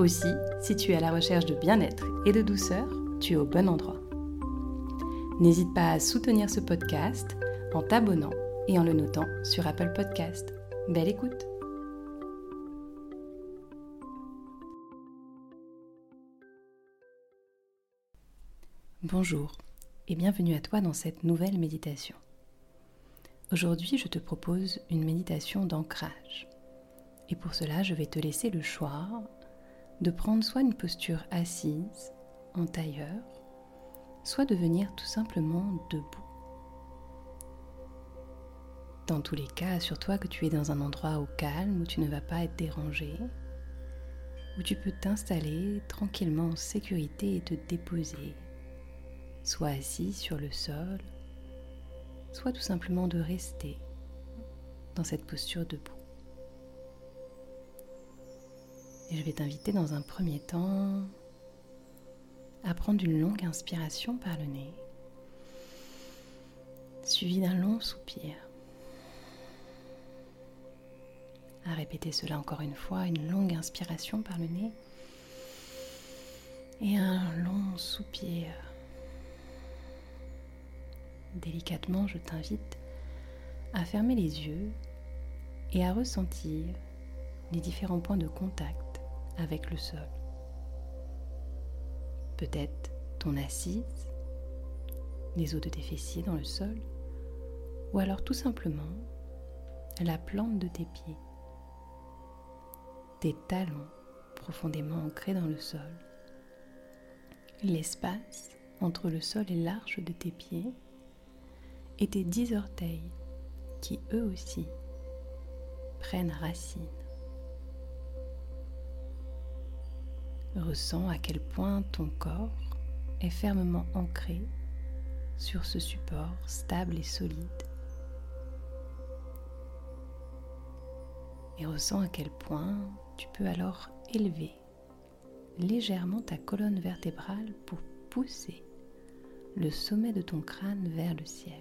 Aussi, si tu es à la recherche de bien-être et de douceur, tu es au bon endroit. N'hésite pas à soutenir ce podcast en t'abonnant et en le notant sur Apple Podcast. Belle écoute Bonjour et bienvenue à toi dans cette nouvelle méditation. Aujourd'hui, je te propose une méditation d'ancrage. Et pour cela, je vais te laisser le choix de prendre soit une posture assise, en tailleur, soit de venir tout simplement debout. Dans tous les cas, assure-toi que tu es dans un endroit au calme où tu ne vas pas être dérangé, où tu peux t'installer tranquillement en sécurité et te déposer, soit assis sur le sol, soit tout simplement de rester dans cette posture debout. Et je vais t'inviter dans un premier temps à prendre une longue inspiration par le nez, suivi d'un long soupir. À répéter cela encore une fois, une longue inspiration par le nez et un long soupir. Délicatement, je t'invite à fermer les yeux et à ressentir les différents points de contact avec le sol. Peut-être ton assise, les os de tes fessiers dans le sol, ou alors tout simplement la plante de tes pieds, tes talons profondément ancrés dans le sol, l'espace entre le sol et l'arche de tes pieds, et tes dix orteils qui eux aussi prennent racine. Ressens à quel point ton corps est fermement ancré sur ce support stable et solide. Et ressens à quel point tu peux alors élever légèrement ta colonne vertébrale pour pousser le sommet de ton crâne vers le ciel.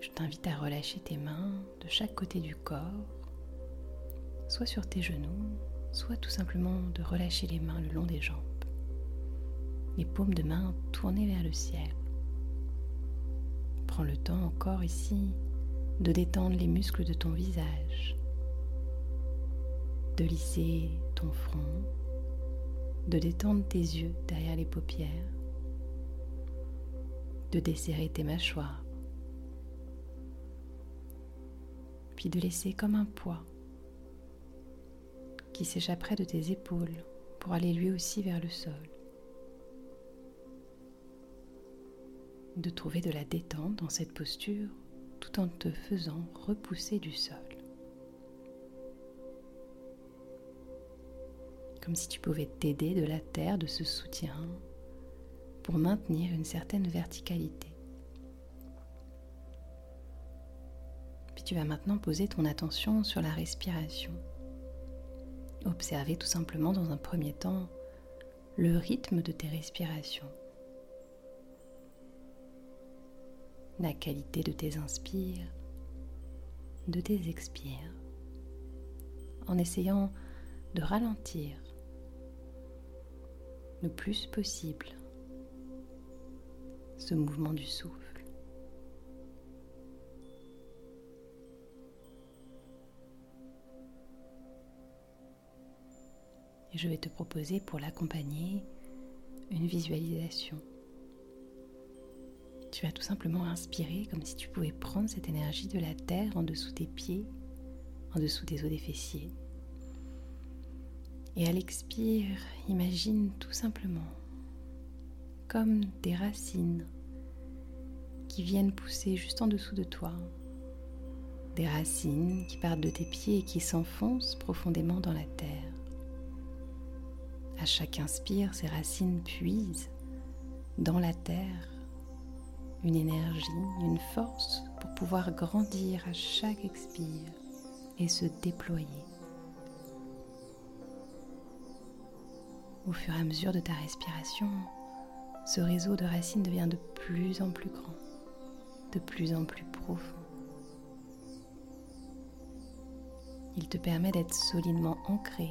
Je t'invite à relâcher tes mains de chaque côté du corps, soit sur tes genoux, soit tout simplement de relâcher les mains le long des jambes, les paumes de main tournées vers le ciel. Prends le temps encore ici de détendre les muscles de ton visage, de lisser ton front, de détendre tes yeux derrière les paupières, de desserrer tes mâchoires, puis de laisser comme un poids qui s'échapperait de tes épaules pour aller lui aussi vers le sol. De trouver de la détente dans cette posture tout en te faisant repousser du sol. Comme si tu pouvais t'aider de la terre, de ce soutien, pour maintenir une certaine verticalité. Puis tu vas maintenant poser ton attention sur la respiration. Observez tout simplement dans un premier temps le rythme de tes respirations, la qualité de tes inspires, de tes expires, en essayant de ralentir le plus possible ce mouvement du souffle. Je vais te proposer pour l'accompagner une visualisation. Tu vas tout simplement inspirer comme si tu pouvais prendre cette énergie de la terre en dessous des pieds, en dessous des os des fessiers. Et à l'expire, imagine tout simplement comme des racines qui viennent pousser juste en dessous de toi, des racines qui partent de tes pieds et qui s'enfoncent profondément dans la terre. À chaque inspire, ces racines puisent dans la terre une énergie, une force pour pouvoir grandir à chaque expire et se déployer. Au fur et à mesure de ta respiration, ce réseau de racines devient de plus en plus grand, de plus en plus profond. Il te permet d'être solidement ancré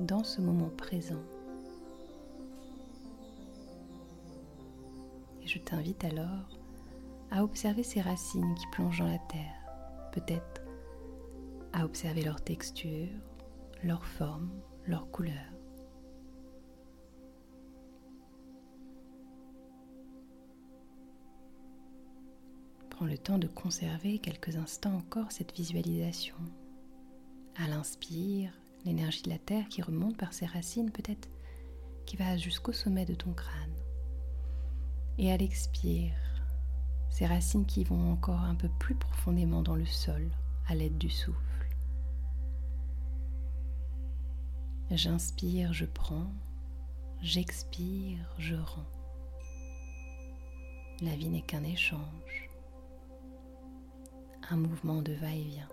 dans ce moment présent. Je t'invite alors à observer ces racines qui plongent dans la terre, peut-être à observer leur texture, leur forme, leur couleur. Prends le temps de conserver quelques instants encore cette visualisation à l'inspire, l'énergie de la terre qui remonte par ses racines peut-être qui va jusqu'au sommet de ton crâne. Et à l'expire, ces racines qui vont encore un peu plus profondément dans le sol à l'aide du souffle. J'inspire, je prends, j'expire, je rends. La vie n'est qu'un échange, un mouvement de va-et-vient.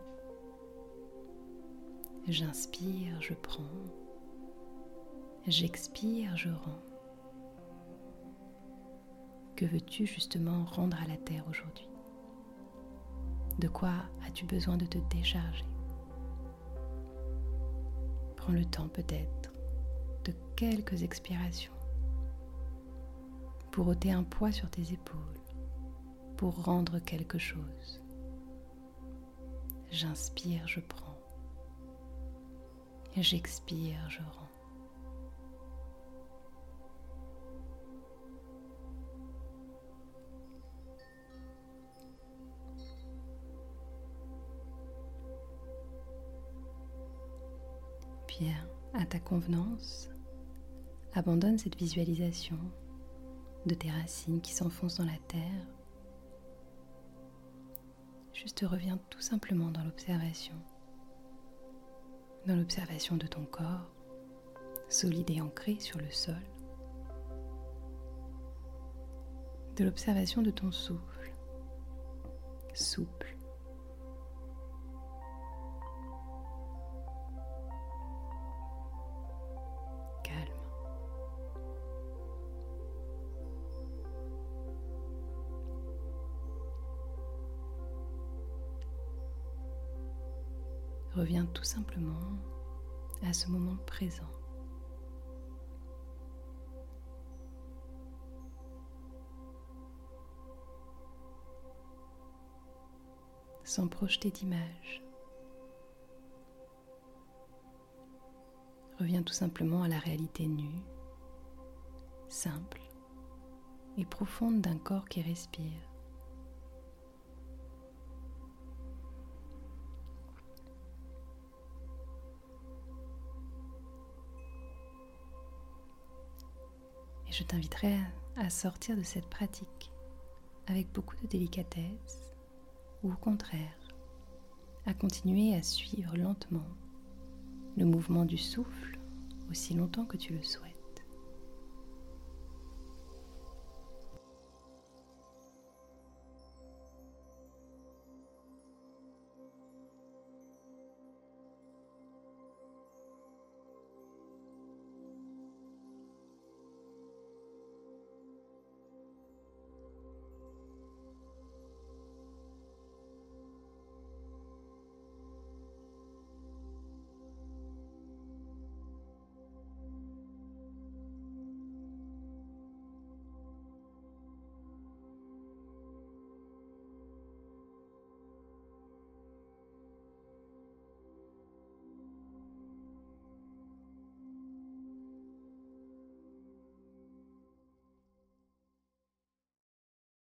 J'inspire, je prends. J'expire, je rends. Veux-tu justement rendre à la terre aujourd'hui? De quoi as-tu besoin de te décharger? Prends le temps peut-être de quelques expirations pour ôter un poids sur tes épaules, pour rendre quelque chose. J'inspire, je prends. J'expire, je rends. Bien, à ta convenance, abandonne cette visualisation de tes racines qui s'enfoncent dans la terre. Juste reviens tout simplement dans l'observation dans l'observation de ton corps, solide et ancré sur le sol, de l'observation de ton souffle, souple. Reviens tout simplement à ce moment présent. sans projeter d'image. Reviens tout simplement à la réalité nue, simple et profonde d'un corps qui respire. Je t'inviterai à sortir de cette pratique avec beaucoup de délicatesse ou au contraire à continuer à suivre lentement le mouvement du souffle aussi longtemps que tu le souhaites.